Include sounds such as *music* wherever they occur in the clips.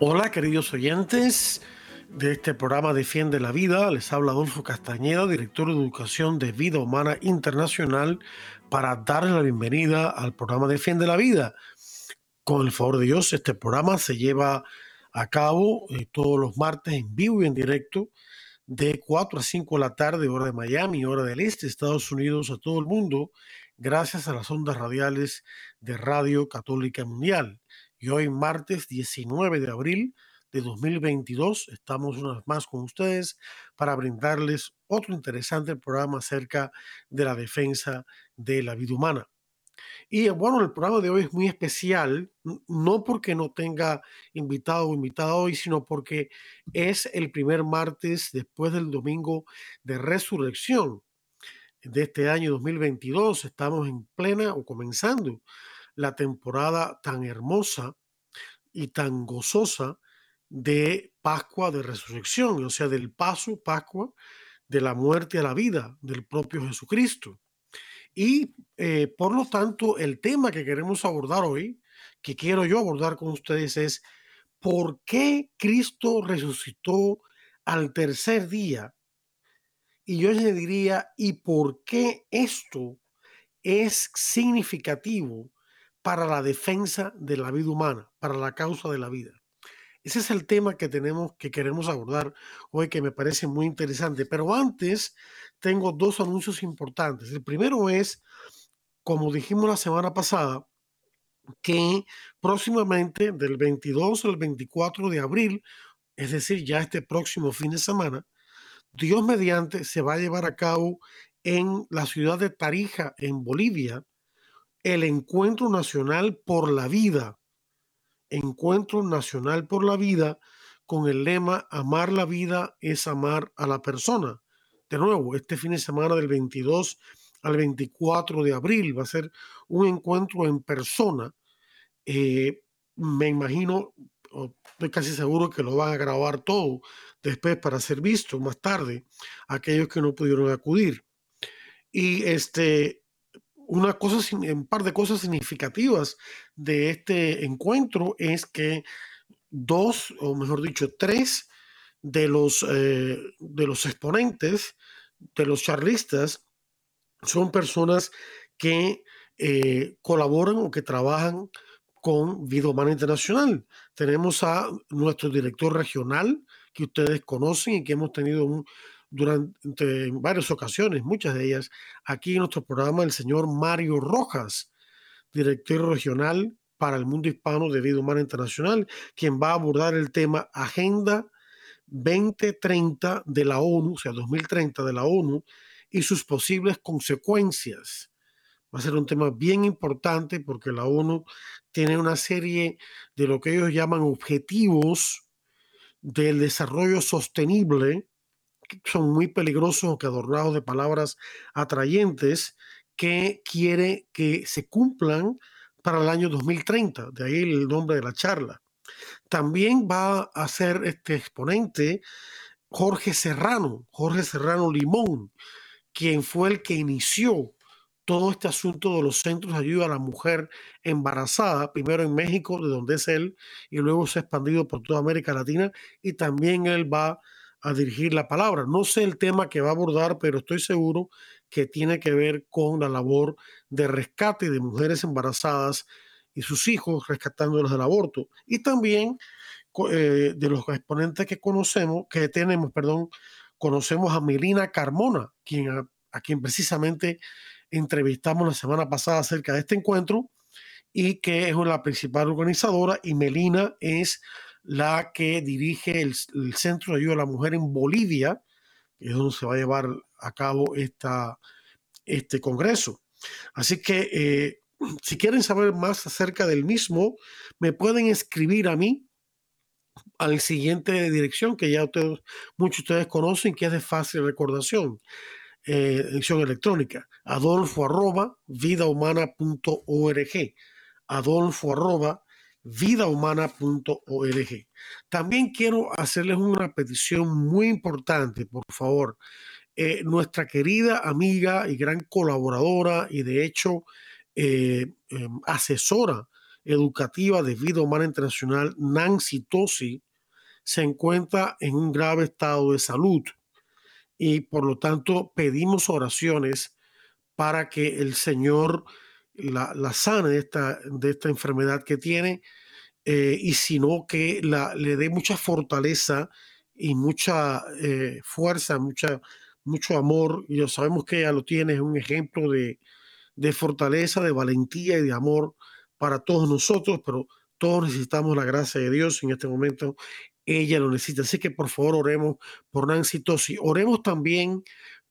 Hola queridos oyentes de este programa Defiende la Vida, les habla Adolfo Castañeda, director de Educación de Vida Humana Internacional, para darles la bienvenida al programa Defiende la Vida. Con el favor de Dios, este programa se lleva a cabo eh, todos los martes en vivo y en directo de 4 a 5 de la tarde, hora de Miami, hora del este, Estados Unidos, a todo el mundo, gracias a las ondas radiales de Radio Católica Mundial. Y hoy, martes 19 de abril de 2022, estamos una vez más con ustedes para brindarles otro interesante programa acerca de la defensa de la vida humana. Y bueno, el programa de hoy es muy especial, no porque no tenga invitado o invitada hoy, sino porque es el primer martes después del domingo de resurrección de este año 2022. Estamos en plena o comenzando la temporada tan hermosa y tan gozosa de Pascua de Resurrección, o sea, del paso Pascua de la muerte a la vida del propio Jesucristo. Y eh, por lo tanto, el tema que queremos abordar hoy, que quiero yo abordar con ustedes, es por qué Cristo resucitó al tercer día. Y yo les diría, ¿y por qué esto es significativo para la defensa de la vida humana, para la causa de la vida. Ese es el tema que tenemos, que queremos abordar hoy, que me parece muy interesante. Pero antes tengo dos anuncios importantes. El primero es, como dijimos la semana pasada, que próximamente, del 22 al 24 de abril, es decir, ya este próximo fin de semana, Dios mediante se va a llevar a cabo en la ciudad de Tarija, en Bolivia, el Encuentro Nacional por la Vida. Encuentro Nacional por la Vida con el lema Amar la vida es amar a la persona. De nuevo, este fin de semana del 22 al 24 de abril va a ser un encuentro en persona. Eh, me imagino, estoy casi seguro que lo van a grabar todo después para ser visto más tarde, aquellos que no pudieron acudir. Y este, una cosa, un par de cosas significativas de este encuentro es que dos, o mejor dicho, tres de los, eh, de los exponentes, de los charlistas, son personas que eh, colaboran o que trabajan con Vida Humana Internacional. Tenemos a nuestro director regional, que ustedes conocen y que hemos tenido un, durante varias ocasiones, muchas de ellas, aquí en nuestro programa, el señor Mario Rojas, director regional para el mundo hispano de vida humana internacional, quien va a abordar el tema Agenda 2030 de la ONU, o sea, 2030 de la ONU, y sus posibles consecuencias. Va a ser un tema bien importante porque la ONU tiene una serie de lo que ellos llaman objetivos del desarrollo sostenible son muy peligrosos que adornados de palabras atrayentes que quiere que se cumplan para el año 2030, de ahí el nombre de la charla. También va a ser este exponente Jorge Serrano, Jorge Serrano Limón, quien fue el que inició todo este asunto de los centros de ayuda a la mujer embarazada, primero en México, de donde es él, y luego se ha expandido por toda América Latina, y también él va a dirigir la palabra. No sé el tema que va a abordar, pero estoy seguro que tiene que ver con la labor de rescate de mujeres embarazadas y sus hijos, rescatándolos del aborto. Y también eh, de los exponentes que conocemos, que tenemos, perdón, conocemos a Melina Carmona, quien, a, a quien precisamente entrevistamos la semana pasada acerca de este encuentro y que es la principal organizadora y Melina es la que dirige el, Centro de Ayuda a la Mujer en Bolivia, que es donde se va a llevar a cabo esta, este congreso. Así que eh, *clears throat* si quieren saber más acerca del mismo, me pueden escribir a mí al siguiente dirección que ya muchos de ustedes conocen, que es de fácil recordación, eh, edición electrónica, adolfo arroba vidahumana.org, adolfo arroba vidahumana.org. También quiero hacerles una petición muy importante, por favor. Eh, nuestra querida amiga y gran colaboradora y de hecho eh, em, asesora educativa de Vida Humana Internacional, Nancy Tosi, se encuentra en un grave estado de salud y por lo tanto pedimos oraciones para que el Señor la, la sane de esta, de esta enfermedad que tiene eh, y sino que la, le dé mucha fortaleza y mucha eh, fuerza, mucha, mucho amor. Y sabemos que ella lo tiene, es un ejemplo de, de fortaleza, de valentía y de amor para todos nosotros, pero todos necesitamos la gracia de Dios en este momento. Ella lo necesita. Así que por favor oremos por Nancy Tosi. Oremos también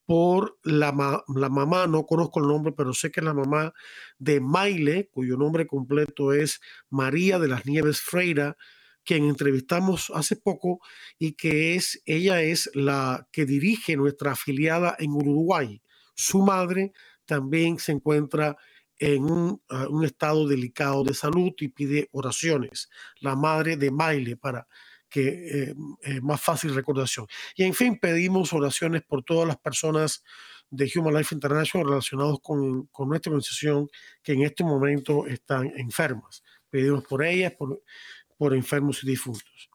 por la, la, mamá, no conozco el nombre, pero sé que la mamá de Maile, cuyo nombre completo es María de las Nieves Freira, quien entrevistamos hace poco y que es, ella es la que dirige nuestra afiliada en Uruguay. Su madre también se encuentra en un, ah, estado delicado de salud y pide oraciones. La madre de Maile para que eh, más fácil recordación. Y en fin, pedimos oraciones por todas las personas de Human Life International relacionados con, con nuestra organización que en este momento están enfermas. Pedimos por ellas, por, por enfermos y difuntos.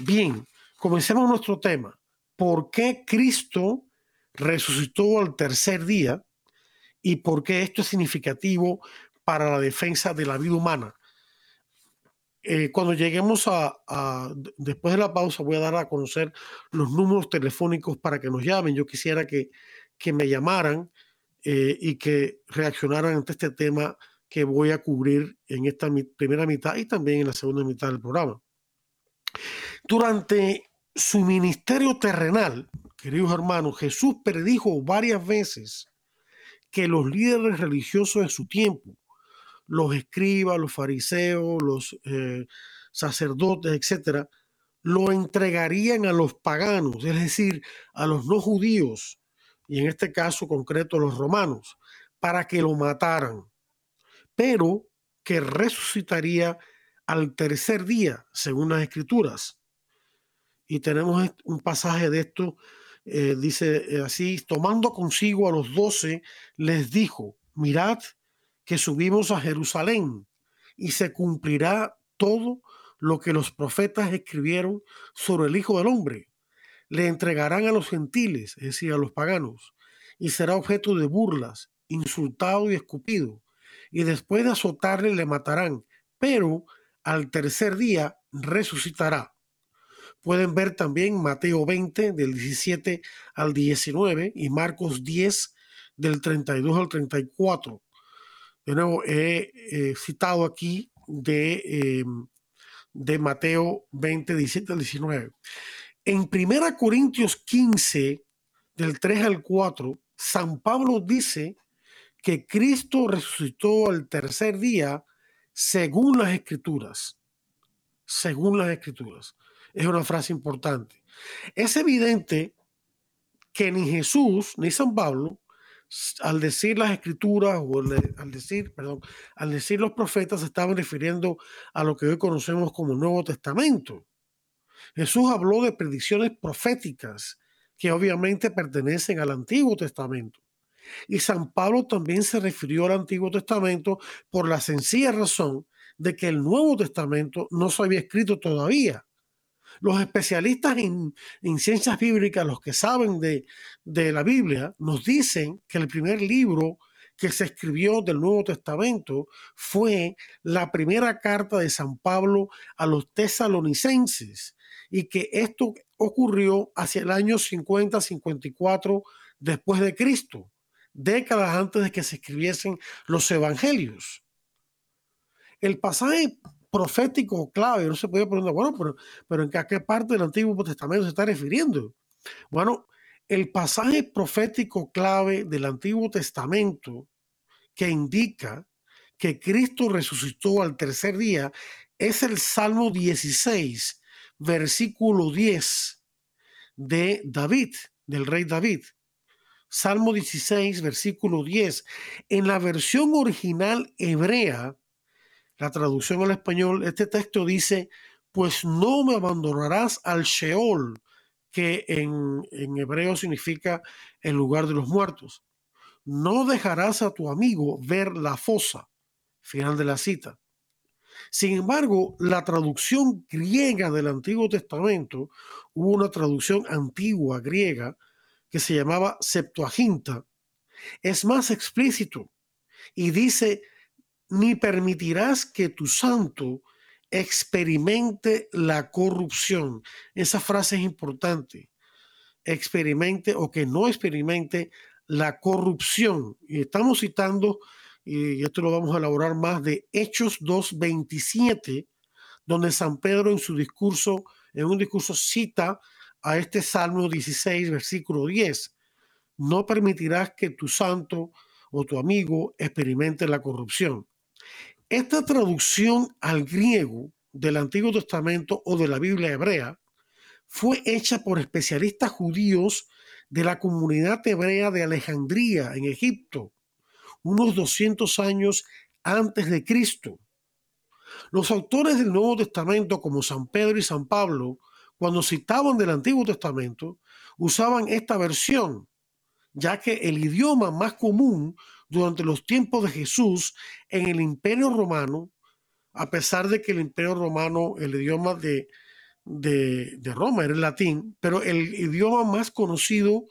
Bien, comencemos nuestro tema. ¿Por qué Cristo resucitó al tercer día y por qué esto es significativo para la defensa de la vida humana? Eh, cuando lleguemos a, después de la pausa, voy a dar a conocer los números telefónicos para que nos llamen. Yo quisiera que, que me llamaran eh, y que reaccionaran ante este tema que voy a cubrir en esta primera mitad y también en la segunda mitad del programa. Durante su ministerio terrenal, queridos hermanos, Jesús predijo varias veces que los líderes religiosos de su tiempo los escribas, los fariseos, los eh, sacerdotes, etcétera, lo entregarían a los paganos, es decir, a los no judíos, y en este caso concreto los romanos, para que lo mataran, pero que resucitaría al tercer día, según las escrituras. Y tenemos un pasaje de esto, eh, dice eh, así, tomando consigo a los doce, les dijo, mirad, que subimos a Jerusalén y se cumplirá todo lo que los profetas escribieron sobre el Hijo del Hombre. Le entregarán a los gentiles, es decir, a los paganos, y será objeto de burlas, insultado y escupido, y después de azotarle le matarán, pero al tercer día resucitará. Pueden ver también Mateo 20 del 17 al 19 y Marcos 10 del 32 al 34. De nuevo, he eh, citado aquí de, em, de Mateo 20, 17 al 19. En 1 Corintios 15, del 3 al 4, San Pablo dice que Cristo resucitó al tercer día según las escrituras. Según las escrituras. Es una frase importante. Es evidente que ni Jesús ni San Pablo al decir las escrituras o al decir, perdón, al decir los profetas se estaban refiriendo a lo que hoy conocemos como Nuevo Testamento. Jesús habló de predicciones proféticas que obviamente pertenecen al Antiguo Testamento. Y San Pablo también se refirió al Antiguo Testamento por la sencilla razón de que el Nuevo Testamento no se había escrito todavía. Los especialistas en, ciencias bíblicas, los que saben de, de la Biblia, nos dicen que el primer libro que se escribió del Nuevo Testamento fue la primera carta de San Pablo a los tesalonicenses y que esto ocurrió hacia el año 50-54 después de Cristo, décadas antes de que se escribiesen los evangelios. El pasaje profético clave. No se puede preguntar, bueno, pero, pero ¿en qué parte del Antiguo Testamento se está refiriendo? Bueno, el pasaje profético clave del Antiguo Testamento que indica que Cristo resucitó al tercer día es el Salmo 16, versículo 10 de David, del rey David. Salmo 16, versículo 10. En la versión original hebrea, la traducción al español, este texto dice, pues no me abandonarás al Sheol, que en, en hebreo significa el lugar de los muertos. No dejarás a tu amigo ver la fosa. Final de la cita. Sin embargo, la traducción griega del Antiguo Testamento, hubo una traducción antigua griega que se llamaba Septuaginta, es más explícito y dice, ni permitirás que tu santo experimente la corrupción. Esa frase es importante. Experimente o que no experimente la corrupción. Y estamos citando y esto lo vamos a elaborar más, de Hechos 2.27, donde San Pedro en su discurso, en un discurso cita a este Salmo 16, versículo 10. No permitirás que tu santo o tu amigo experimente la corrupción. Esta traducción al griego del Antiguo Testamento o de la Biblia hebrea fue hecha por especialistas judíos de la comunidad hebrea de Alejandría, en Egipto, unos 200 años antes de Cristo. Los autores del Nuevo Testamento, como San Pedro y San Pablo, cuando citaban del Antiguo Testamento, usaban esta versión, ya que el idioma más común durante los tiempos de Jesús en el Imperio Romano, a pesar de que el Imperio Romano, el idioma de, de, de Roma era el latín, pero el idioma más conocido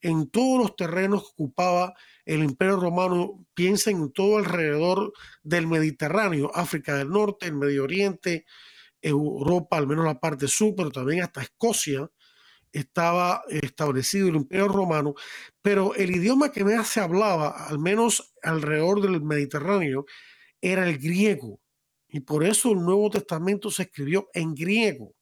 en todos los terrenos que ocupaba el imperio romano, piensa en todo alrededor del Mediterráneo, África del Norte, el Medio Oriente, Europa, al menos la parte sur, pero también hasta Escocia, estaba establecido el imperio romano, pero el idioma que más se hablaba, al menos alrededor del Mediterráneo, era el griego. Y por eso el Nuevo Testamento se escribió en griego.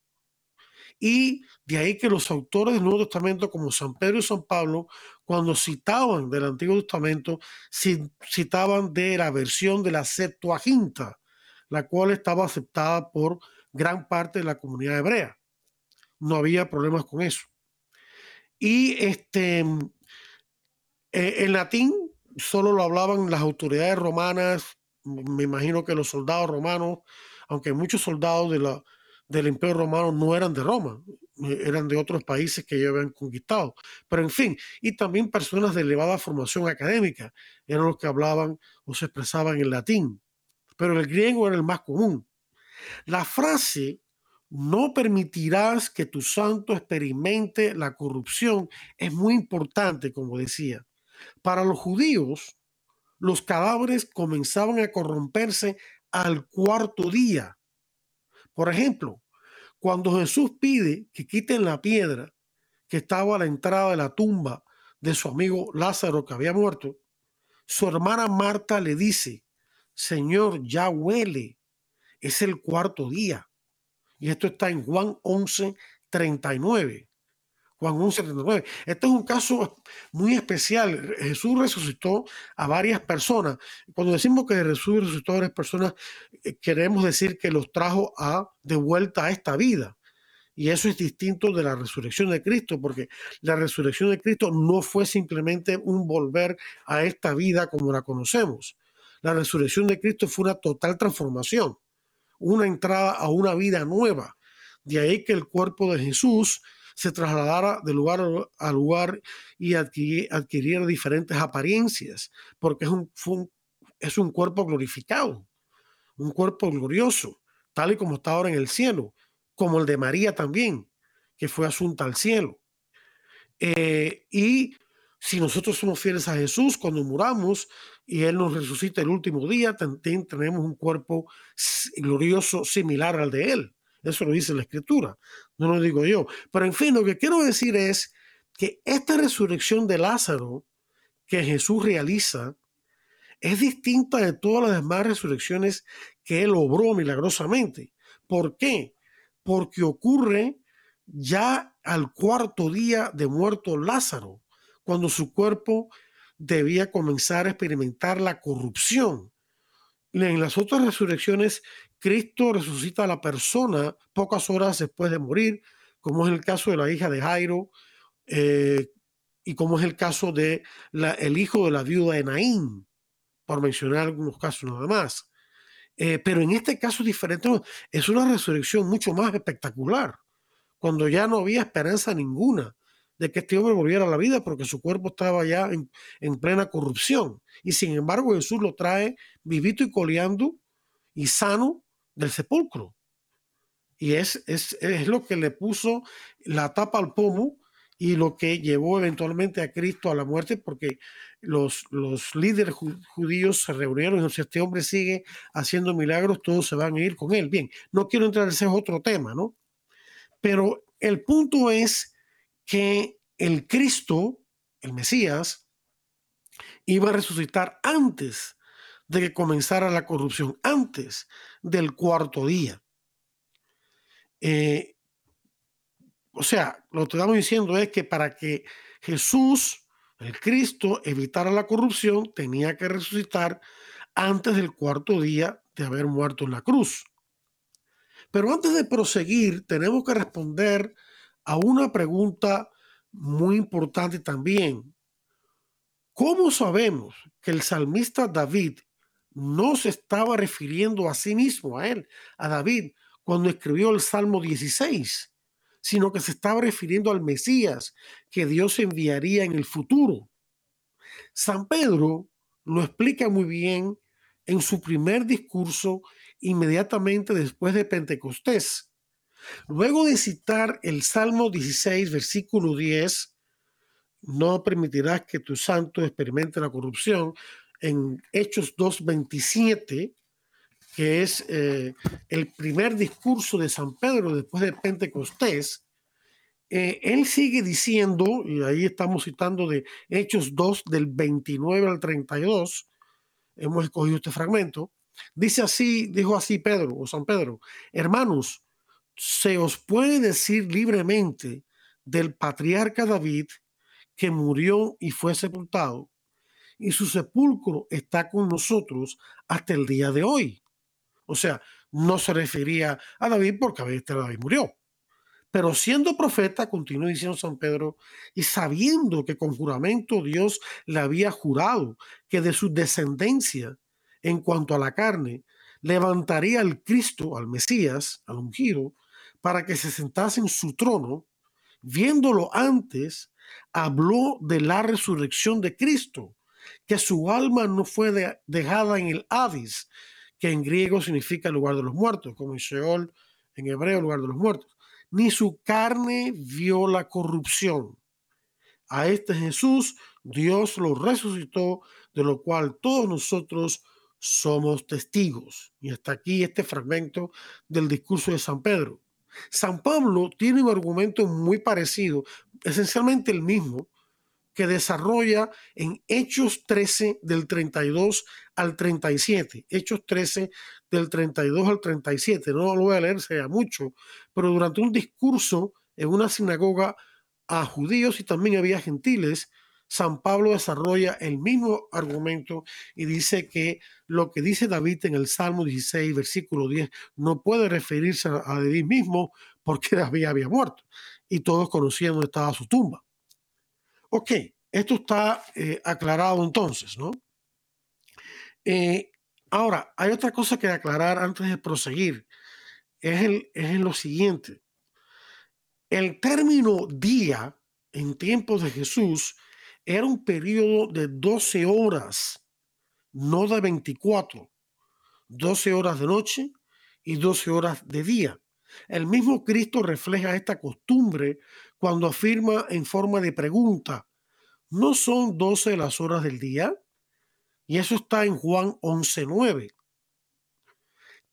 Y de ahí que los autores del Nuevo Testamento, como San Pedro y San Pablo, cuando citaban del Antiguo Testamento, citaban de la versión de la Septuaginta, la cual estaba aceptada por gran parte de la comunidad hebrea. No había problemas con eso. Y este, eh, en latín solo lo hablaban las autoridades romanas, me imagino que los soldados romanos, aunque muchos soldados de la, del Imperio Romano no eran de Roma, eh, eran de otros países que ya habían conquistado. Pero en fin, y también personas de elevada formación académica eran los que hablaban o se expresaban en latín. Pero el griego era el más común. La frase no permitirás que tu santo experimente la corrupción es muy importante, como decía. Para los judíos, los cadáveres comenzaban a corromperse al cuarto día por ejemplo, cuando Jesús pide que quiten la piedra que estaba a la entrada de la tumba de su amigo Lázaro que había muerto, su hermana Marta le dice, Señor, ya huele, es el cuarto día. Y esto está en Juan 11, 39. Juan 11, 39. Este es un caso muy especial. Jesús resucitó a varias personas. Cuando decimos que Jesús resucitó a varias personas, eh, queremos decir que los trajo a, de vuelta a esta vida. Y eso es distinto de la resurrección de Cristo, porque la resurrección de Cristo no fue simplemente un volver a esta vida como la conocemos. La resurrección de Cristo fue una total transformación, una entrada a una vida nueva. De ahí que el cuerpo de Jesús se trasladara de lugar a lugar y adquiriera diferentes apariencias, porque es un, es un cuerpo glorificado, un cuerpo glorioso, tal y como está ahora en el cielo, como el de María también, que fue asunta al cielo. Eh, y si nosotros somos fieles a Jesús, cuando muramos y Él nos resucita el último día, tenemos un cuerpo glorioso similar al de Él. Eso lo dice la escritura, no lo digo yo. Pero en fin, lo que quiero decir es que esta resurrección de Lázaro que Jesús realiza es distinta de todas las demás resurrecciones que él obró milagrosamente. ¿Por qué? Porque ocurre ya al cuarto día de muerto Lázaro, cuando su cuerpo debía comenzar a experimentar la corrupción En las otras resurrecciones, Cristo resucita a la persona pocas horas después de morir, como es el caso de la hija de Jairo eh, y como es el caso de el hijo de la viuda de Naín, por mencionar algunos casos nada más. Eh, pero en este caso diferente, es una resurrección mucho más espectacular, cuando ya no había esperanza ninguna de que este hombre volviera a la vida porque su cuerpo estaba ya en plena corrupción. Y sin embargo Jesús lo trae vivito y coleando y sano del sepulcro. Y es, es, es, lo que le puso la tapa al pomo y lo que llevó eventualmente a Cristo a la muerte, porque los, los líderes judíos se reunieron y si este hombre sigue haciendo milagros, todos se van a ir con él. Bien, no quiero entrar en ese otro tema, ¿no? Pero el punto es que el Cristo, el Mesías, iba a resucitar antes de que comenzara la corrupción, antes del cuarto día. Eh, o sea, lo que estamos diciendo es que para que Jesús, el Cristo, evitara la corrupción, tenía que resucitar antes del cuarto día de haber muerto en la cruz. Pero antes de proseguir, tenemos que responder a una pregunta muy importante también. ¿Cómo sabemos que el salmista David no se estaba refiriendo a sí mismo, a él, a David, cuando escribió el Salmo 16? sino que se estaba refiriendo al Mesías que Dios enviaría en el futuro. San Pedro lo explica muy bien en su primer discurso inmediatamente después de Pentecostés. Luego de citar el Salmo 16, versículo 10, no permitirás que tu santo experimente la corrupción, en Hechos 2.27, que es eh, el primer discurso de San Pedro después de Pentecostés, eh, él sigue diciendo, y ahí estamos citando de Hechos 2 del 29 al 32, hemos escogido este fragmento, dice así, dijo así Pedro o San Pedro, hermanos, se os puede decir libremente del patriarca David que murió y fue sepultado, y su sepulcro está con nosotros hasta el día de hoy. O sea, no se refería a David porque David murió. Pero siendo profeta, continuó diciendo San Pedro, y sabiendo que con juramento Dios le había jurado que de su descendencia, en cuanto a la carne, levantaría al Cristo, al Mesías, al ungido, para que se sentase en su trono, viéndolo antes, habló de la resurrección de Cristo, que su alma no fue dejada en el Hades, que en griego significa lugar de los muertos, como en Sheol, en hebreo, lugar de los muertos. Ni su carne vio la corrupción. A este Jesús Dios lo resucitó, de lo cual todos nosotros somos testigos. Y hasta aquí este fragmento del discurso de San Pedro. San Pablo tiene un argumento muy parecido, esencialmente el mismo, que desarrolla en Hechos 13 del 32 al 37. Hechos 13 del 32 al 37. No lo voy a leer, sea mucho, pero durante un discurso en una sinagoga a judíos y también había gentiles, San Pablo desarrolla el mismo argumento y dice que lo que dice David en el Salmo 16, versículo 10, no puede referirse a David mismo porque David había muerto y todos conocían dónde estaba su tumba. Ok, esto está eh, aclarado entonces, ¿no? Eh, ahora, hay otra cosa que aclarar antes de proseguir. Es, el, es lo siguiente. El término día en tiempos de Jesús era un periodo de 12 horas, no de 24. 12 horas de noche y 12 horas de día. El mismo Cristo refleja esta costumbre cuando afirma en forma de pregunta, ¿no son 12 las horas del día? Y eso está en Juan 11.9.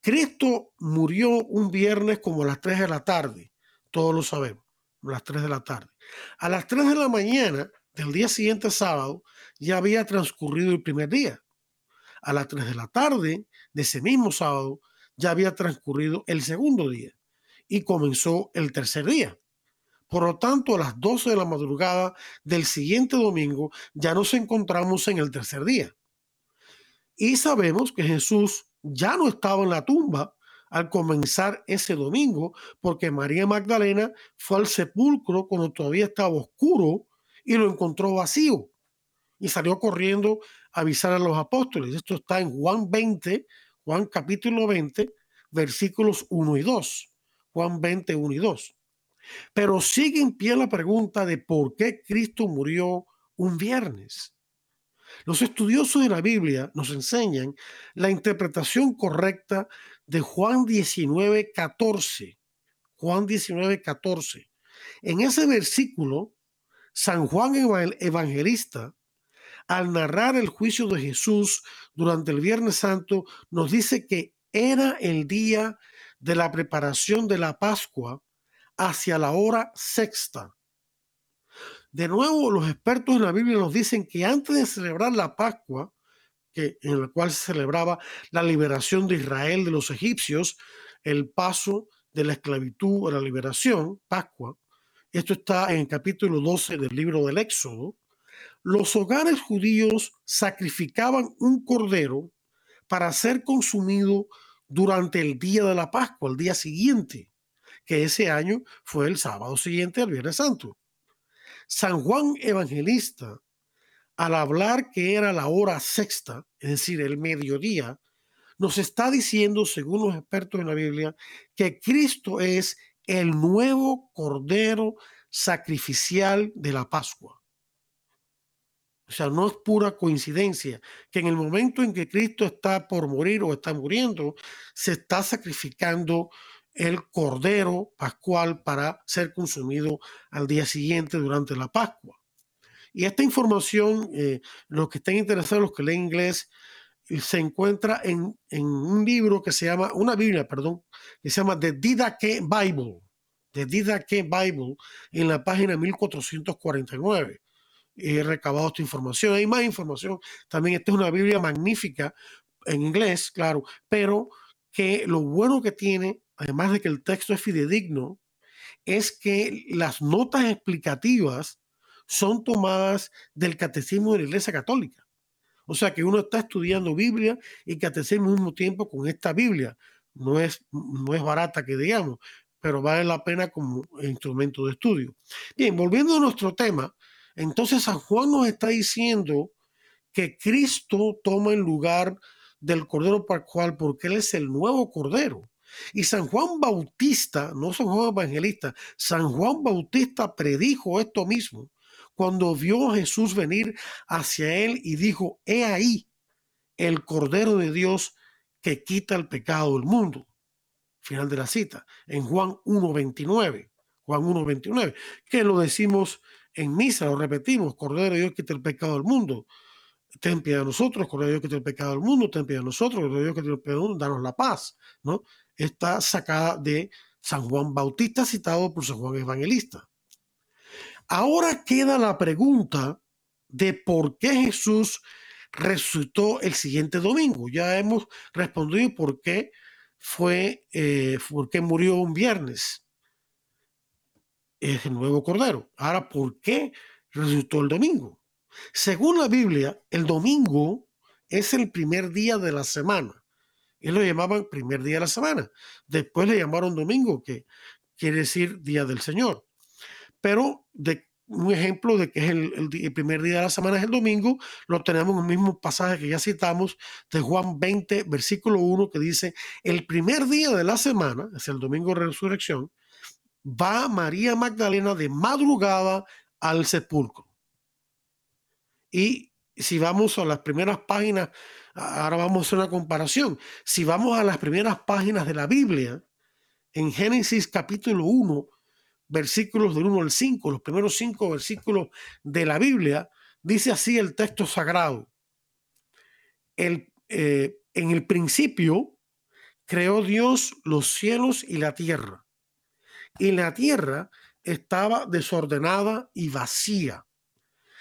Cristo murió un viernes como a las 3 de la tarde, todos lo sabemos, a las 3 de la tarde. A las 3 de la mañana del día siguiente, sábado, ya había transcurrido el primer día. A las 3 de la tarde de ese mismo sábado, ya había transcurrido el segundo día y comenzó el tercer día. Por lo tanto, a las 12 de la madrugada del siguiente domingo ya nos encontramos en el tercer día. Y sabemos que Jesús ya no estaba en la tumba al comenzar ese domingo, porque María Magdalena fue al sepulcro cuando todavía estaba oscuro y lo encontró vacío y salió corriendo a avisar a los apóstoles. Esto está en Juan 20, Juan capítulo 20, versículos 1 y 2. Juan 20, 1 y 2. Pero sigue en pie la pregunta de por qué Cristo murió un viernes. Los estudiosos de la Biblia nos enseñan la interpretación correcta de Juan 19, 14. Juan 19, 14. En ese versículo, San Juan Evangelista, al narrar el juicio de Jesús durante el Viernes Santo, nos dice que era el día de la preparación de la Pascua hacia la hora sexta. De nuevo, los expertos en la Biblia nos dicen que antes de celebrar la Pascua, que, en la cual se celebraba la liberación de Israel de los egipcios, el paso de la esclavitud a la liberación, Pascua, esto está en el capítulo 12 del libro del Éxodo, los hogares judíos sacrificaban un cordero para ser consumido durante el día de la Pascua, el día siguiente, que ese año fue el sábado siguiente al Viernes Santo. San Juan Evangelista, al hablar que era la hora sexta, es decir, el mediodía, nos está diciendo, según los expertos en la Biblia, que Cristo es el nuevo Cordero sacrificial de la Pascua. O sea, no es pura coincidencia que en el momento en que Cristo está por morir o está muriendo, se está sacrificando el cordero pascual para ser consumido al día siguiente durante la Pascua. Y esta información, eh, los que estén interesados, los que leen inglés, eh, se encuentra en, en, un libro que se llama, una Biblia, perdón, que se llama The Didache Bible, The Didache Bible, en la página 1449 he recabado esta información. Hay más información. También esta es una Biblia magnífica en inglés, claro, pero que lo bueno que tiene, además de que el texto es fidedigno, es que las notas explicativas son tomadas del catecismo de la Iglesia Católica. O sea que uno está estudiando Biblia y catecismo al mismo tiempo con esta Biblia. No es, no es barata que digamos, pero vale la pena como instrumento de estudio. Bien, volviendo a nuestro tema, entonces San Juan nos está diciendo que Cristo toma el lugar del Cordero Pascual porque Él es el nuevo Cordero. Y San Juan Bautista, no San Juan Evangelista, San Juan Bautista predijo esto mismo cuando vio a Jesús venir hacia él y dijo, he ahí el Cordero de Dios que quita el pecado del mundo. Final de la cita, en Juan 1.29. Juan 1.29, que lo decimos en misa lo repetimos, Cordero de Dios quita el pecado del mundo. Ten piedad de nosotros, Cordero de Dios quita el pecado del mundo, ten piedad de nosotros, Cordero de Dios quita el pecado del mundo, danos la paz, ¿no? Está sacada de San Juan Bautista, citado por San Juan Evangelista. Ahora queda la pregunta de por qué Jesús resucitó el siguiente domingo. Ya hemos respondido por qué fue, eh, por qué murió un viernes es el nuevo Cordero. Ahora, ¿por qué resucitó el domingo? Según la Biblia, el domingo es el primer día de la semana. Él lo llamaban primer día de la semana. Después le llamaron domingo, que quiere decir día del Señor. Pero de, un ejemplo de que es el, primer día de la semana es el domingo, lo tenemos en el mismo pasaje que ya citamos de Juan 20, versículo 1, que dice, el primer día de la semana, es el domingo de resurrección, va María Magdalena de madrugada al sepulcro. Y si vamos a las primeras páginas, ahora vamos a hacer una comparación. Si vamos a las primeras páginas de la Biblia, en Génesis capítulo 1, versículos del 1 al 5, los primeros cinco versículos de la Biblia, dice así el texto sagrado. El, eh, en el principio creó Dios los cielos y la tierra y la tierra estaba desordenada y vacía,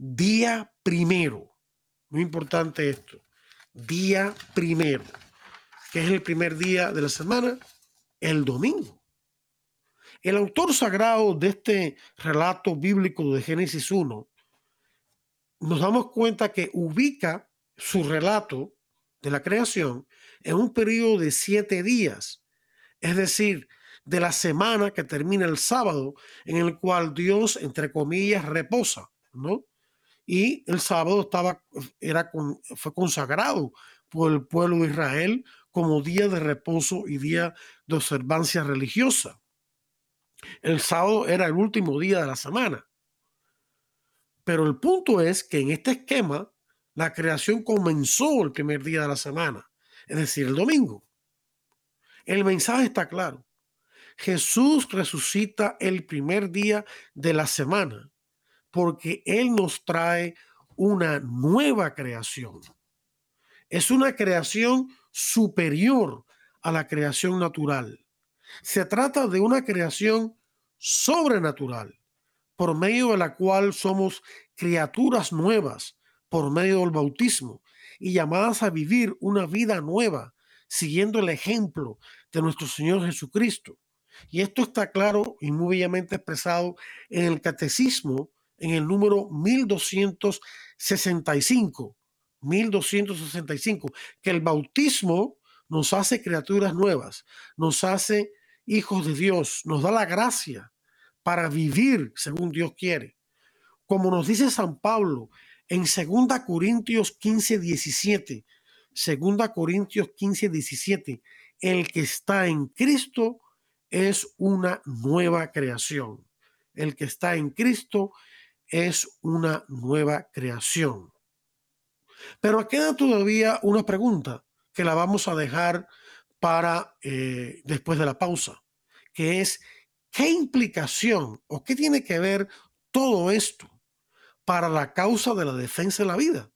día primero. Muy importante esto. Día primero. que es el primer día de la semana? El domingo. El autor sagrado de este relato bíblico de Génesis 1 nos damos cuenta que ubica su relato de la creación en un periodo de siete días, es decir, de la semana que termina el sábado, en el cual Dios, entre comillas, reposa, ¿no? Y el sábado estaba, era fue consagrado por el pueblo de Israel como día de reposo y día de observancia religiosa. El sábado era el último día de la semana. Pero el punto es que en este esquema, la creación comenzó el primer día de la semana, es decir, el domingo. El mensaje está claro. Jesús resucita el primer día de la semana porque Él nos trae una nueva creación. Es una creación superior a la creación natural. Se trata de una creación sobrenatural, por medio de la cual somos criaturas nuevas, por medio del bautismo, y llamadas a vivir una vida nueva, siguiendo el ejemplo de nuestro Señor Jesucristo. Y esto está claro y muy bellamente expresado en el catecismo, en el número 1265. 1265, que el bautismo nos hace criaturas nuevas, nos hace hijos de Dios, nos da la gracia para vivir según Dios quiere. Como nos dice San Pablo en 2 Corintios 15, 17, 2 Corintios 15, 17, el que está en Cristo es una nueva creación. El que está en Cristo es una nueva creación. Pero queda todavía una pregunta que la vamos a dejar para eh, después de la pausa, que es, ¿qué implicación o qué tiene que ver todo esto para la causa de la defensa de la vida?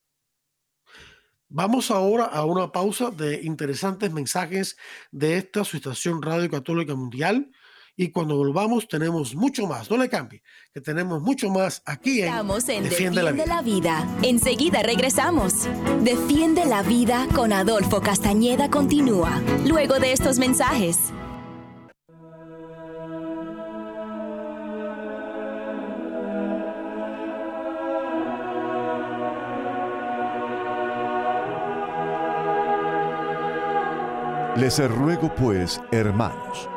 Vamos ahora a una pausa de interesantes mensajes de esta su estación Radio Católica Mundial y cuando volvamos tenemos mucho más. No le cambie, que tenemos mucho más aquí en, Estamos en Defiende, la, vida. la Vida. Enseguida regresamos. Defiende la vida con Adolfo Castañeda continúa. Luego de estos mensajes. Les ruego pues, hermanos,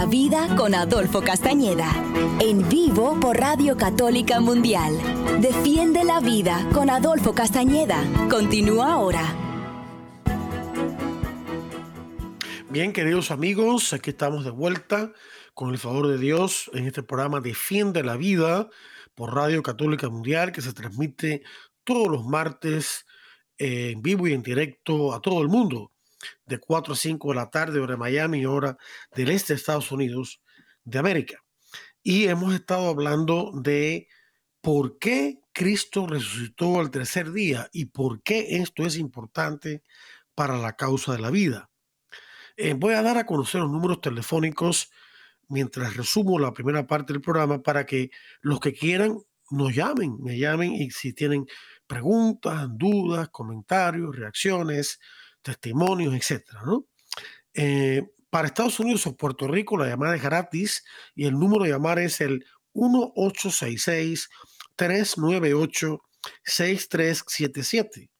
La vida con Adolfo Castañeda. En vivo por Radio Católica Mundial. Defiende la vida con Adolfo Castañeda. Continúa ahora. Bien, queridos amigos, aquí estamos de vuelta con el favor de Dios en este programa Defiende la vida por Radio Católica Mundial que se transmite todos los martes en vivo y en directo a todo el mundo de 4 a 5 de la tarde, hora de Miami, hora del este de Estados Unidos de América. Y hemos estado hablando de por qué Cristo resucitó al tercer día y por qué esto es importante para la causa de la vida. Eh, voy a dar a conocer los números telefónicos mientras resumo la primera parte del programa para que los que quieran nos llamen, me llamen y si tienen preguntas, dudas, comentarios, reacciones, testimonios, etcétera, ¿no? Eh, para Estados Unidos o Puerto Rico la llamada es gratis y el número de llamar es el 1866-398-6377.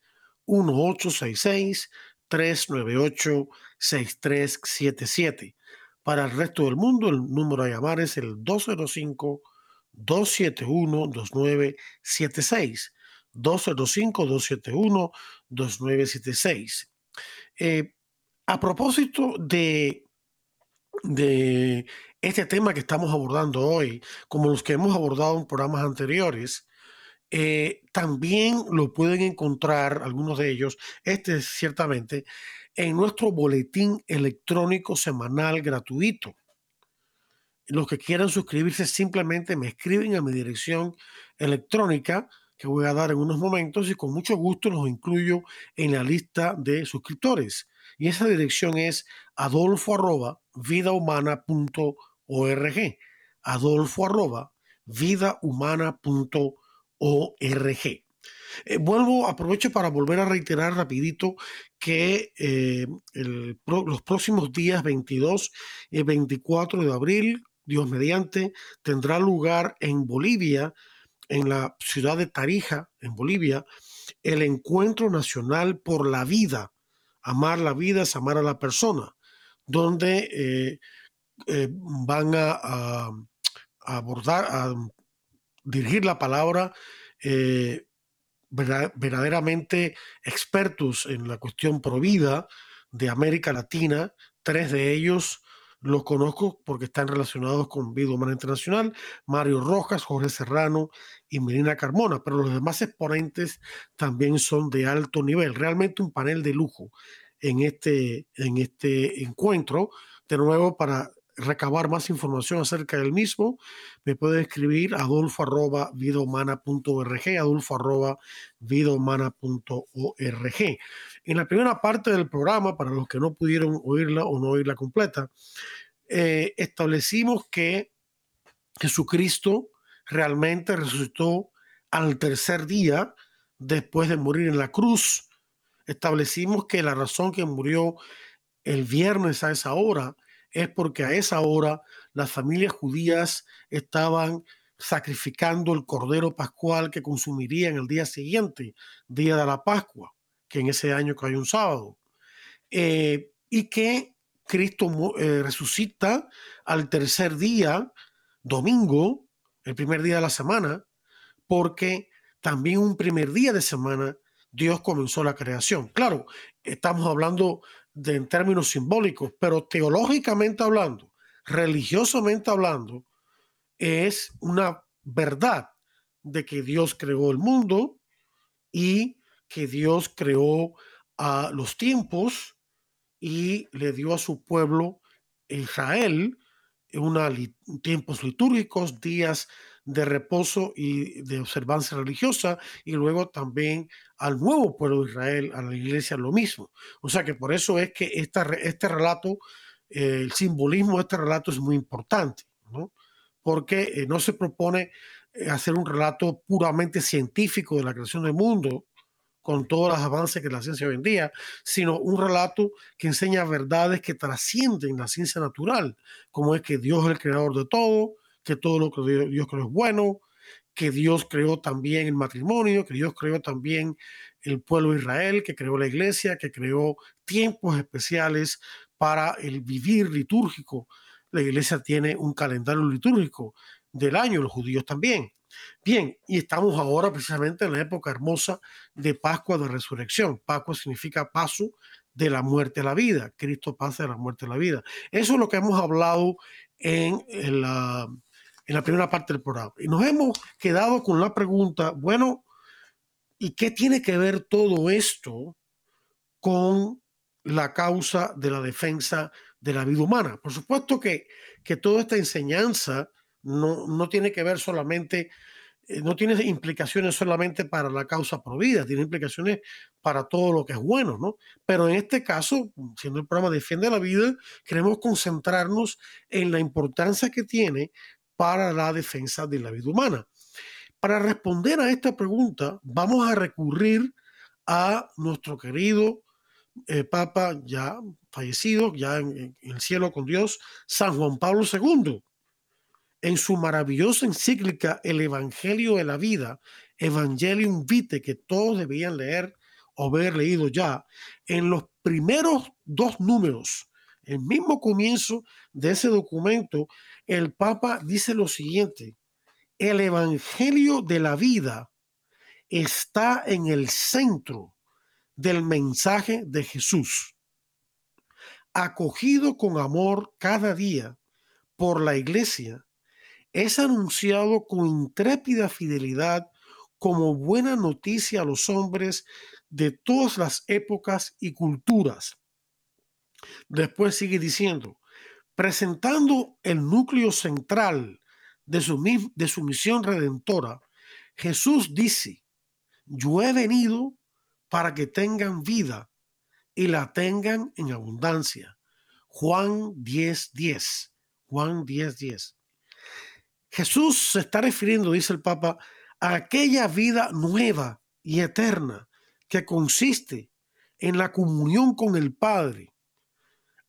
1866-398-6377. Para el resto del mundo el número de llamar es el 205-271-2976. 205-271-2976. Eh, a propósito de, este tema que estamos abordando hoy, como los que hemos abordado en programas anteriores, eh, también lo pueden encontrar, algunos de ellos, este ciertamente, en nuestro boletín electrónico semanal gratuito. Los que quieran suscribirse simplemente me escriben a mi dirección electrónica que voy a dar en unos momentos y con mucho gusto los incluyo en la lista de suscriptores. Y esa dirección es adolfo arroba vidahumana.org. Adolfo arroba. Eh, vuelvo, aprovecho para volver a reiterar rapidito que eh, los próximos días 22 y 24 de abril, Dios mediante, tendrá lugar en Bolivia en la ciudad de Tarija, en Bolivia, el Encuentro Nacional por la Vida. Amar la vida es amar a la persona, donde eh, eh, van a, abordar, a dirigir la palabra eh, verdaderamente expertos en la cuestión pro vida de América Latina, tres de ellos los conozco porque están relacionados con Vida Humana Internacional, Mario Rojas, Jorge Serrano y Melina Carmona, pero los demás exponentes también son de alto nivel. Realmente un panel de lujo en este, en este encuentro. De nuevo, para recabar más información acerca del mismo, me puede escribir adolfo arroba vidahumana.org, adolfo arroba vidahumana.org. En la primera parte del programa, para los que no pudieron oírla o no oírla completa, eh, establecimos que Jesucristo realmente resucitó al tercer día después de morir en la cruz. Establecimos que la razón que murió el viernes a esa hora es porque a esa hora las familias judías estaban sacrificando el cordero pascual que consumirían el día siguiente, día de la Pascua, que en ese año cayó un sábado, eh, y que Cristo eh, resucita al tercer día, domingo, el primer día de la semana, porque también un primer día de semana Dios comenzó la creación. Claro, estamos hablando de, en términos simbólicos, pero teológicamente hablando, religiosamente hablando, es una verdad de que Dios creó el mundo y que Dios creó a los tiempos y le dio a su pueblo Israel una, tiempos litúrgicos, días de reposo y de observancia religiosa, y luego también al nuevo pueblo de Israel, a la iglesia, lo mismo. O sea que por eso es que esta, este relato, eh, el simbolismo de este relato es muy importante, ¿no? porque eh, no se propone eh, hacer un relato puramente científico de la creación del mundo, con todos los avances que la ciencia vendía, sino un relato que enseña verdades que trascienden la ciencia natural, como es que Dios es el creador de todo, que todo lo que Dios creó es bueno, que Dios creó también el matrimonio, que Dios creó también el pueblo de Israel, que creó la iglesia, que creó tiempos especiales para el vivir litúrgico la iglesia tiene un calendario litúrgico del año, los judíos también. Bien, y estamos ahora precisamente en la época hermosa de Pascua de Resurrección. Pascua significa paso de la muerte a la vida. Cristo pasa de la muerte a la vida. Eso es lo que hemos hablado en, la, en la primera parte del programa. Y nos hemos quedado con la pregunta, bueno, ¿y qué tiene que ver todo esto con la causa de la defensa de la vida humana? Por supuesto que, que toda esta enseñanza no, no tiene que ver solamente eh, no tiene implicaciones solamente para la causa provida, tiene implicaciones para todo lo que es bueno, ¿no? Pero en este caso, siendo el programa Defiende la Vida, queremos concentrarnos en la importancia que tiene para la defensa de la vida humana. Para responder a esta pregunta, vamos a recurrir a nuestro querido eh, Papa ya fallecido, ya en el cielo con Dios, San Juan Pablo II en su maravillosa encíclica El Evangelio de la Vida, Evangelium Vitae, que todos debían leer o haber leído ya, en los primeros dos números, el mismo comienzo de ese documento, el Papa dice lo siguiente, el Evangelio de la vida está en el centro del mensaje de Jesús, acogido con amor cada día por la iglesia es anunciado con intrépida fidelidad como buena noticia a los hombres de todas las épocas y culturas. Después sigue diciendo, presentando el núcleo central de su, misión redentora, Jesús dice, yo he venido para que tengan vida y la tengan en abundancia. Juan 10:10. 10. Juan 10:10. 10. Jesús se está refiriendo, dice el Papa, a aquella vida nueva y eterna que consiste en la comunión con el Padre,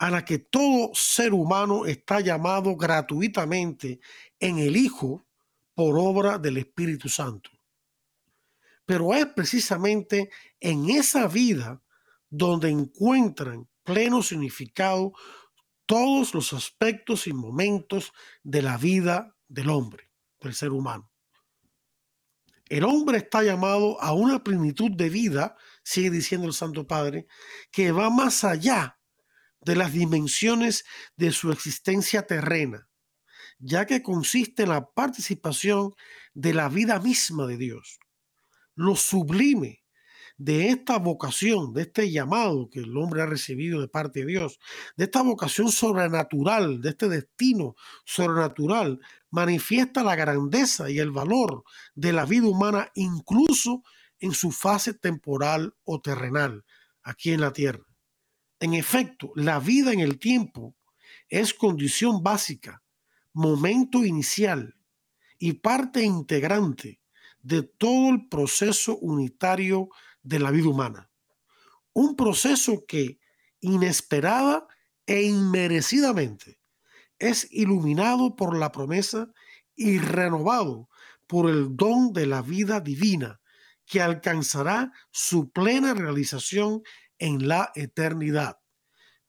a la que todo ser humano está llamado gratuitamente en el Hijo por obra del Espíritu Santo. Pero es precisamente en esa vida donde encuentran pleno significado todos los aspectos y momentos de la vida del hombre, del ser humano. El hombre está llamado a una plenitud de vida, sigue diciendo el Santo Padre, que va más allá de las dimensiones de su existencia terrena, ya que consiste en la participación de la vida misma de Dios. Lo sublime de esta vocación, de este llamado que el hombre ha recibido de parte de Dios, de esta vocación sobrenatural, de este destino sobrenatural, manifiesta la grandeza y el valor de la vida humana incluso en su fase temporal o terrenal, aquí en la tierra. En efecto, la vida en el tiempo es condición básica, momento inicial y parte integrante de todo el proceso unitario de la vida humana. Un proceso que inesperada e inmerecidamente es iluminado por la promesa y renovado por el don de la vida divina que alcanzará su plena realización en la eternidad.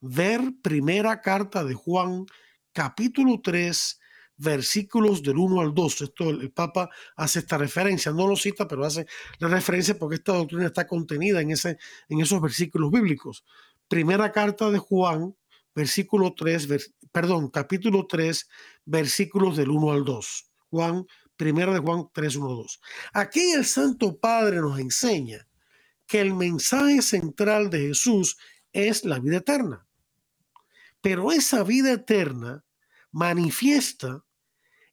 Ver primera carta de Juan, capítulo 3, versículos del 1 al 2. Esto el, Papa hace esta referencia, no lo cita, pero hace la referencia porque esta doctrina está contenida en, ese, en esos versículos bíblicos. Primera carta de Juan, versículo 3, perdón, capítulo 3, versículos del 1 al 2. Juan, primera de Juan 3, 1, 2. Aquí el Santo Padre nos enseña que el mensaje central de Jesús es la vida eterna. Pero esa vida eterna manifiesta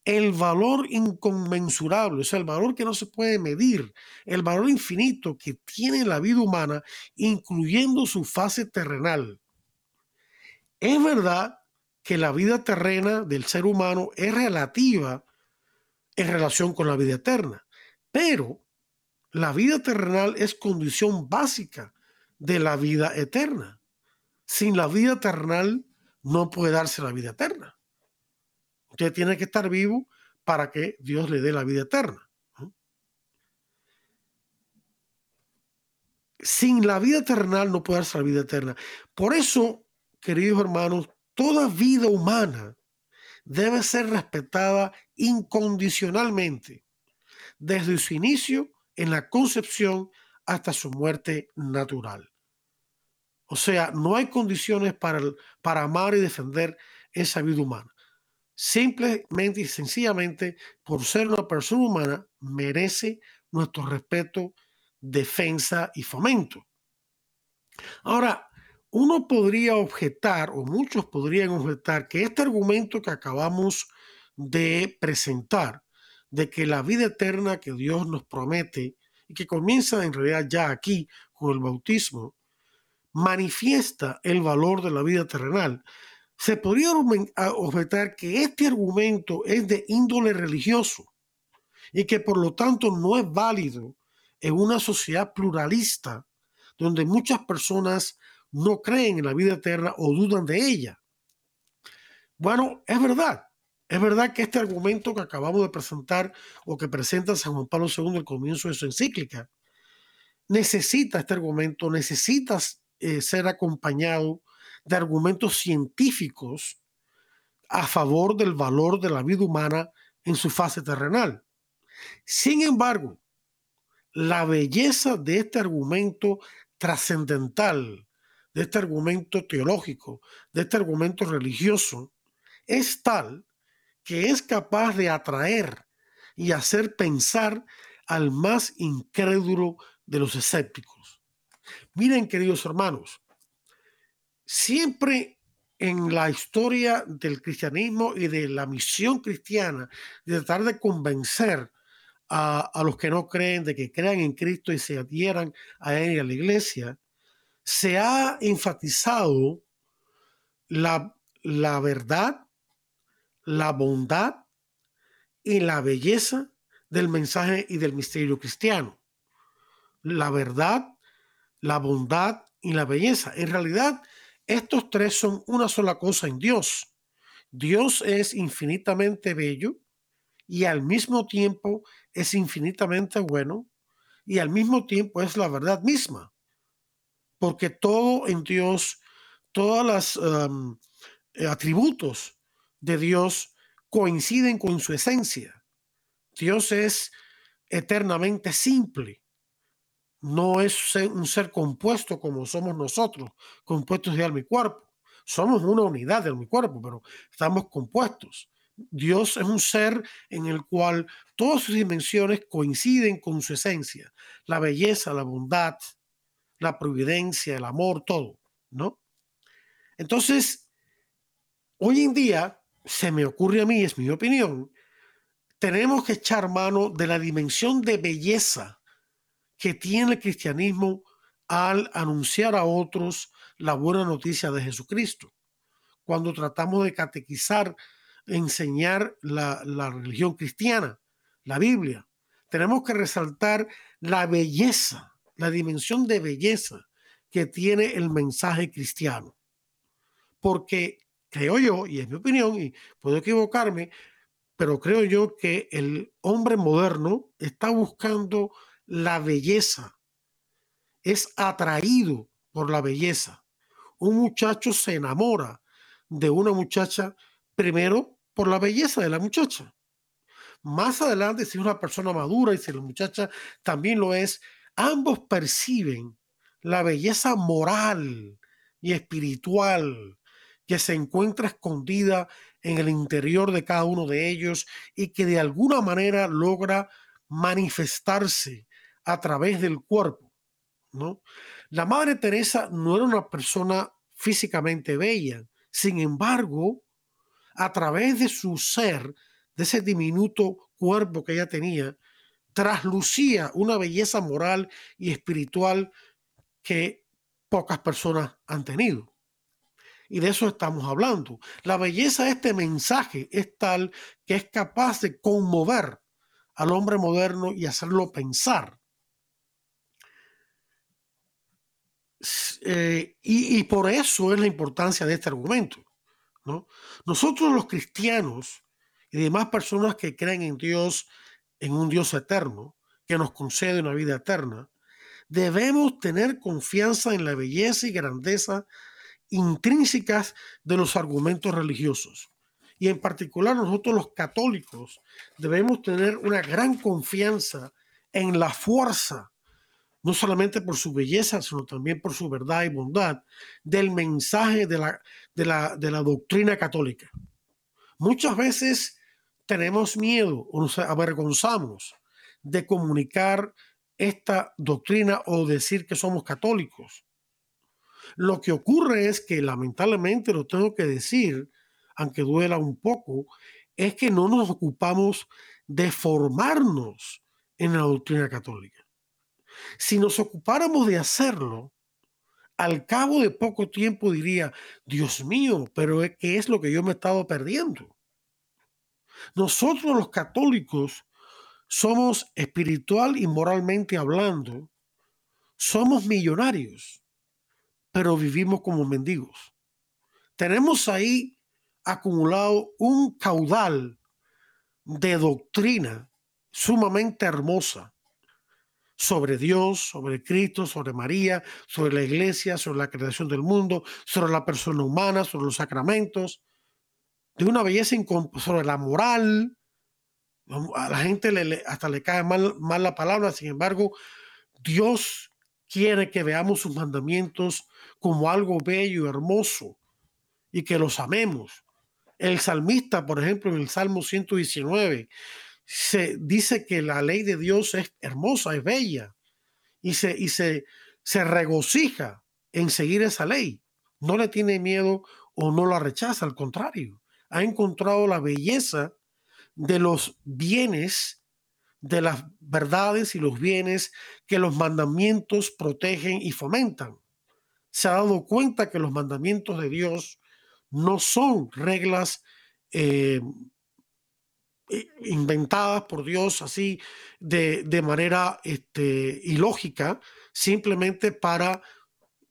el valor inconmensurable, o sea, el valor que no se puede medir, el valor infinito que tiene la vida humana, incluyendo su fase terrenal. Es verdad que la vida terrena del ser humano es relativa en relación con la vida eterna, pero la vida terrenal es condición básica de la vida eterna. Sin la vida terrenal no puede darse la vida eterna. Usted tiene que estar vivo para que Dios le dé la vida eterna. Sin la vida eterna no puede darse la vida eterna. Por eso, queridos hermanos, toda vida humana debe ser respetada incondicionalmente, desde su inicio en la concepción hasta su muerte natural. O sea, no hay condiciones para, para amar y defender esa vida humana. Simplemente y sencillamente, por ser una persona humana, merece nuestro respeto, defensa y fomento. Ahora, uno podría objetar, o muchos podrían objetar, que este argumento que acabamos de presentar, de que la vida eterna que Dios nos promete y que comienza en realidad ya aquí con el bautismo, manifiesta el valor de la vida terrenal, se podría objetar que este argumento es de índole religioso y que por lo tanto no es válido en una sociedad pluralista donde muchas personas no creen en la vida eterna o dudan de ella. Bueno, es verdad. Es verdad que este argumento que acabamos de presentar o que presenta San Juan Pablo II al comienzo de su encíclica, necesita este argumento, necesita eh, ser acompañado de argumentos científicos a favor del valor de la vida humana en su fase terrenal. Sin embargo, la belleza de este argumento trascendental, de este argumento teológico, de este argumento religioso, es tal que es capaz de atraer y hacer pensar al más incrédulo de los escépticos. Miren, queridos hermanos, siempre en la historia del cristianismo y de la misión cristiana, de tratar de convencer a, los que no creen de que crean en Cristo y se adhieran a Él y a la iglesia, se ha enfatizado la, la verdad, la bondad y la belleza del mensaje y del misterio cristiano. La verdad, la bondad y la belleza. En realidad, estos tres son una sola cosa en Dios. Dios es infinitamente bello y al mismo tiempo es infinitamente bueno y al mismo tiempo es la verdad misma. Porque todo en Dios, todos los um, atributos de Dios coinciden con su esencia. Dios es eternamente simple no es un ser compuesto como somos nosotros, compuestos de alma y cuerpo. Somos una unidad de alma y cuerpo, pero estamos compuestos. Dios es un ser en el cual todas sus dimensiones coinciden con su esencia, la belleza, la bondad, la providencia, el amor, todo, ¿no? Entonces, hoy en día, se me ocurre a mí, es mi opinión, tenemos que echar mano de la dimensión de belleza que tiene el cristianismo al anunciar a otros la buena noticia de Jesucristo. Cuando tratamos de catequizar, enseñar la, la religión cristiana, la Biblia, tenemos que resaltar la belleza, la dimensión de belleza que tiene el mensaje cristiano. Porque creo yo, y es mi opinión, y puedo equivocarme, pero creo yo que el hombre moderno está buscando la belleza, es atraído por la belleza. Un muchacho se enamora de una muchacha primero por la belleza de la muchacha. Más adelante, si es una persona madura y si la muchacha también lo es, ambos perciben la belleza moral y espiritual que se encuentra escondida en el interior de cada uno de ellos y que de alguna manera logra manifestarse a través del cuerpo, ¿no? La Madre Teresa no era una persona físicamente bella, sin embargo, a través de su ser, de ese diminuto cuerpo que ella tenía, traslucía una belleza moral y espiritual que pocas personas han tenido. Y de eso estamos hablando. La belleza de este mensaje es tal que es capaz de conmover al hombre moderno y hacerlo pensar. Eh, y, por eso es la importancia de este argumento. ¿no? Nosotros los cristianos y demás personas que creen en Dios, en un Dios eterno, que nos concede una vida eterna, debemos tener confianza en la belleza y grandeza intrínsecas de los argumentos religiosos. y en particular nosotros los católicos debemos tener una gran confianza en la fuerza, no solamente por su belleza, sino también por su verdad y bondad, del mensaje de la, de la, de la doctrina católica. Muchas veces tenemos miedo o nos avergonzamos de comunicar esta doctrina o decir que somos católicos. Lo que ocurre es que lamentablemente lo tengo que decir, aunque duela un poco, es que no nos ocupamos de formarnos en la doctrina católica. Si nos ocupáramos de hacerlo, al cabo de poco tiempo diría, Dios mío, pero ¿qué es lo que yo me he estado perdiendo? Nosotros los católicos somos espiritual y moralmente hablando, somos millonarios, pero vivimos como mendigos. Tenemos ahí acumulado un caudal de doctrina sumamente hermosa sobre Dios, sobre Cristo, sobre María, sobre la iglesia, sobre la creación del mundo, sobre la persona humana, sobre los sacramentos, de una belleza sobre la moral. A la gente le, hasta le cae mal, mal la palabra, sin embargo, Dios quiere que veamos sus mandamientos como algo bello, hermoso, y que los amemos. El salmista, por ejemplo, en el Salmo 119, se dice que la ley de Dios es hermosa, es bella, y se, y se, se regocija en seguir esa ley. No le tiene miedo o no la rechaza, al contrario ha encontrado la belleza de los bienes, de las verdades y los bienes que los mandamientos protegen y fomentan. Se ha dado cuenta que los mandamientos de Dios no son reglas eh, inventadas por Dios así de, de manera este, ilógica, simplemente para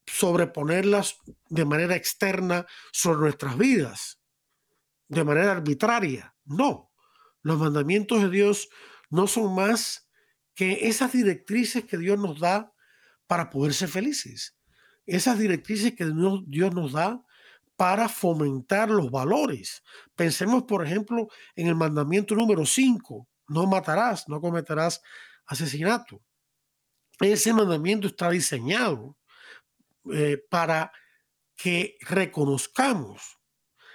sobreponerlas de manera externa sobre nuestras vidas de manera arbitraria. No, los mandamientos de Dios no son más que esas directrices que Dios nos da para poder ser felices. Esas directrices que Dios nos da para fomentar los valores. Pensemos, por ejemplo, en el mandamiento número 5, no matarás, no cometerás asesinato. Ese mandamiento está diseñado eh, para que reconozcamos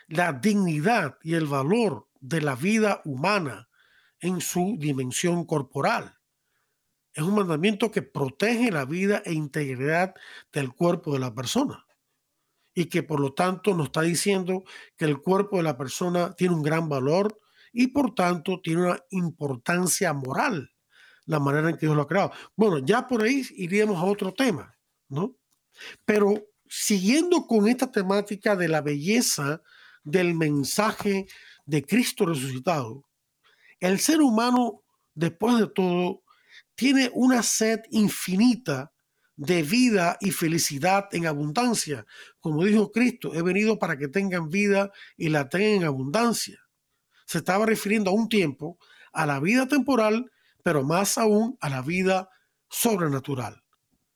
la dignidad y el valor de la vida humana en su dimensión corporal. Es un mandamiento que protege la vida e integridad del cuerpo de la persona y que por lo tanto nos está diciendo que el cuerpo de la persona tiene un gran valor y por tanto tiene una importancia moral la manera en que Dios lo ha creado. Bueno, ya por ahí iríamos a otro tema, ¿no? Pero siguiendo con esta temática de la belleza del mensaje de Cristo resucitado, el ser humano, después de todo, tiene una sed infinita de vida y felicidad en abundancia. Como dijo Cristo, he venido para que tengan vida y la tengan en abundancia. Se estaba refiriendo a un tiempo, a la vida temporal, pero más aún a la vida sobrenatural,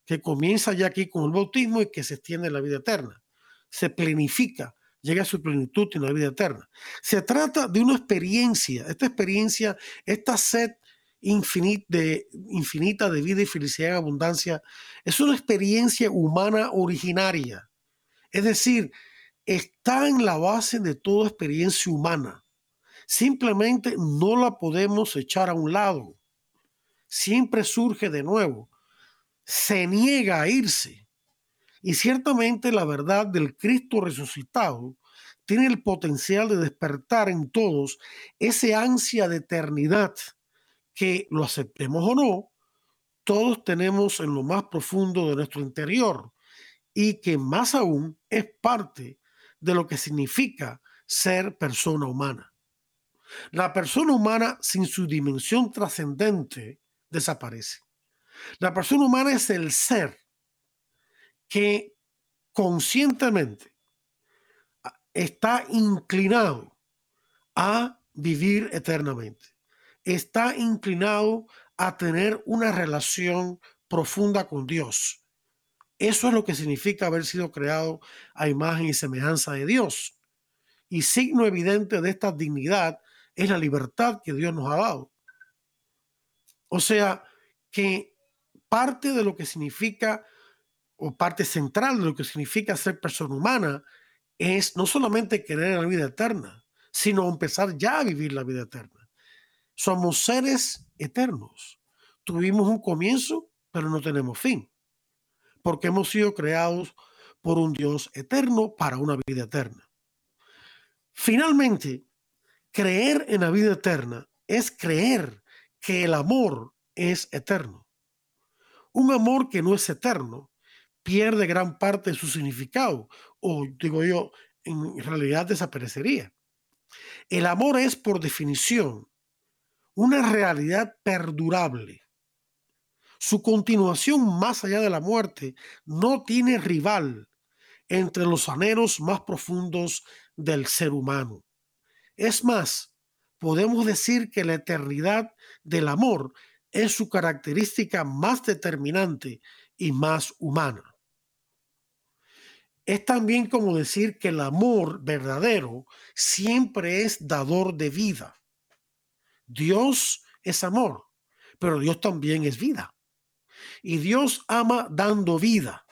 que comienza ya aquí con el bautismo y que se extiende en la vida eterna. Se planifica llega a su plenitud en la vida eterna. Se trata de una experiencia, esta experiencia, esta sed infinita de, infinita de vida y felicidad en abundancia, es una experiencia humana originaria. Es decir, está en la base de toda experiencia humana. Simplemente no la podemos echar a un lado. Siempre surge de nuevo. Se niega a irse y ciertamente la verdad del Cristo resucitado tiene el potencial de despertar en todos ese ansia de eternidad que, lo aceptemos o no, todos tenemos en lo más profundo de nuestro interior y que más aún es parte de lo que significa ser persona humana. La persona humana sin su dimensión trascendente desaparece. La persona humana es el ser que conscientemente está inclinado a vivir eternamente, está inclinado a tener una relación profunda con Dios. Eso es lo que significa haber sido creado a imagen y semejanza de Dios. y signo evidente de esta dignidad es la libertad que Dios nos ha dado. O sea, que parte de lo que significa, o parte central de lo que significa ser persona humana, es no solamente querer la vida eterna, sino empezar ya a vivir la vida eterna. Somos seres eternos. Tuvimos un comienzo, pero no tenemos fin, porque hemos sido creados por un Dios eterno para una vida eterna. Finalmente, creer en la vida eterna es creer que el amor es eterno. Un amor que no es eterno pierde gran parte de su significado, o digo yo, en realidad desaparecería. El amor es, por definición, una realidad perdurable. Su continuación más allá de la muerte no tiene rival entre los anhelos más profundos del ser humano. Es más, podemos decir que la eternidad del amor es su característica más determinante y más humana. Es también como decir que el amor verdadero siempre es dador de vida. Dios es amor, pero Dios también es vida. Y Dios ama dando vida.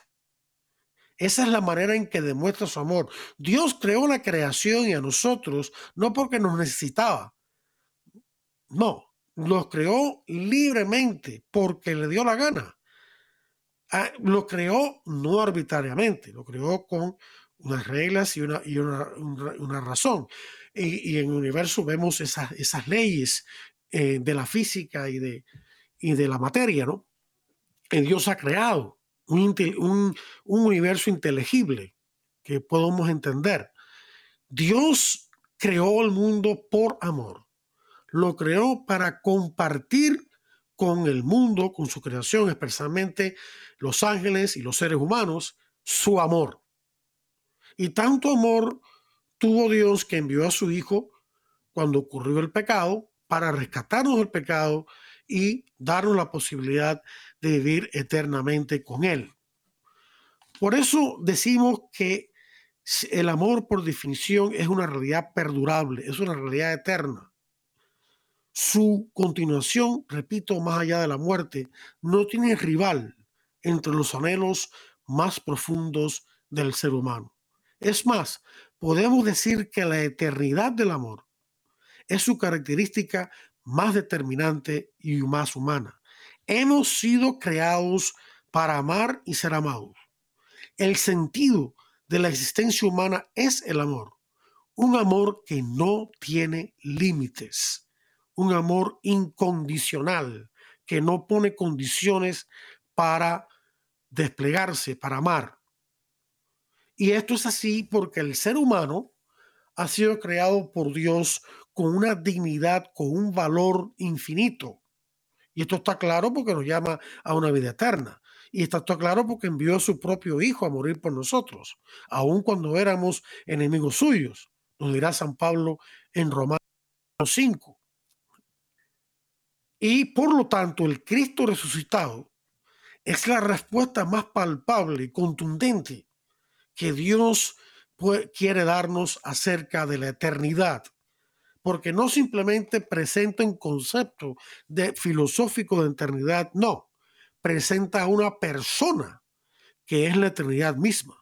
Esa es la manera en que demuestra su amor. Dios creó la creación y a nosotros no porque nos necesitaba. No, los creó libremente porque le dio la gana. Ah, lo creó no arbitrariamente, lo creó con unas reglas y una, y una, razón. Y, en el universo vemos esas, esas leyes eh, de la física y de, y de la materia, ¿no? Que Dios ha creado un, un, un universo inteligible que podemos entender. Dios creó el mundo por amor. Lo creó para compartir con el mundo, con su creación, especialmente los ángeles y los seres humanos, su amor. Y tanto amor tuvo Dios que envió a su Hijo cuando ocurrió el pecado para rescatarnos del pecado y darnos la posibilidad de vivir eternamente con Él. Por eso decimos que el amor por definición es una realidad perdurable, es una realidad eterna. Su continuación, repito, más allá de la muerte, no tiene rival entre los anhelos más profundos del ser humano. Es más, podemos decir que la eternidad del amor es su característica más determinante y más humana. Hemos sido creados para amar y ser amados. El sentido de la existencia humana es el amor, un amor que no tiene límites, un amor incondicional, que no pone condiciones para desplegarse, para amar. Y esto es así porque el ser humano ha sido creado por Dios con una dignidad, con un valor infinito. Y esto está claro porque nos llama a una vida eterna. Y está claro porque envió a su propio Hijo a morir por nosotros, aun cuando éramos enemigos suyos, nos dirá San Pablo en Romanos 5. Y por lo tanto, el Cristo resucitado es la respuesta más palpable y contundente que Dios quiere darnos acerca de la eternidad porque no simplemente presenta un concepto de filosófico de eternidad, no, presenta a una persona que es la eternidad misma.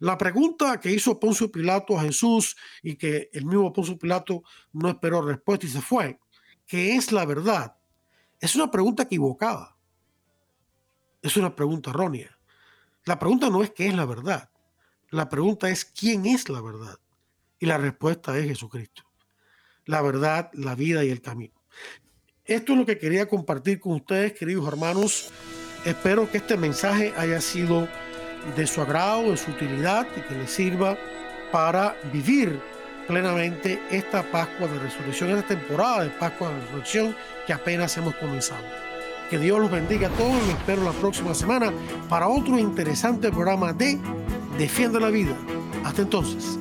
La pregunta que hizo Poncio Pilato a Jesús y que el mismo Poncio Pilato no esperó respuesta y se fue, ¿qué es la verdad? Es una pregunta equivocada. Es una pregunta errónea. La pregunta no es qué es la verdad. La pregunta es quién es la verdad. Y la respuesta es Jesucristo la verdad, la vida y el camino. Esto es lo que quería compartir con ustedes, queridos hermanos. Espero que este mensaje haya sido de su agrado, de su utilidad y que les sirva para vivir plenamente esta Pascua de Resurrección, esta temporada de Pascua de Resurrección que apenas hemos comenzado. Que Dios los bendiga a todos y espero la próxima semana para otro interesante programa de Defiende la Vida. Hasta entonces.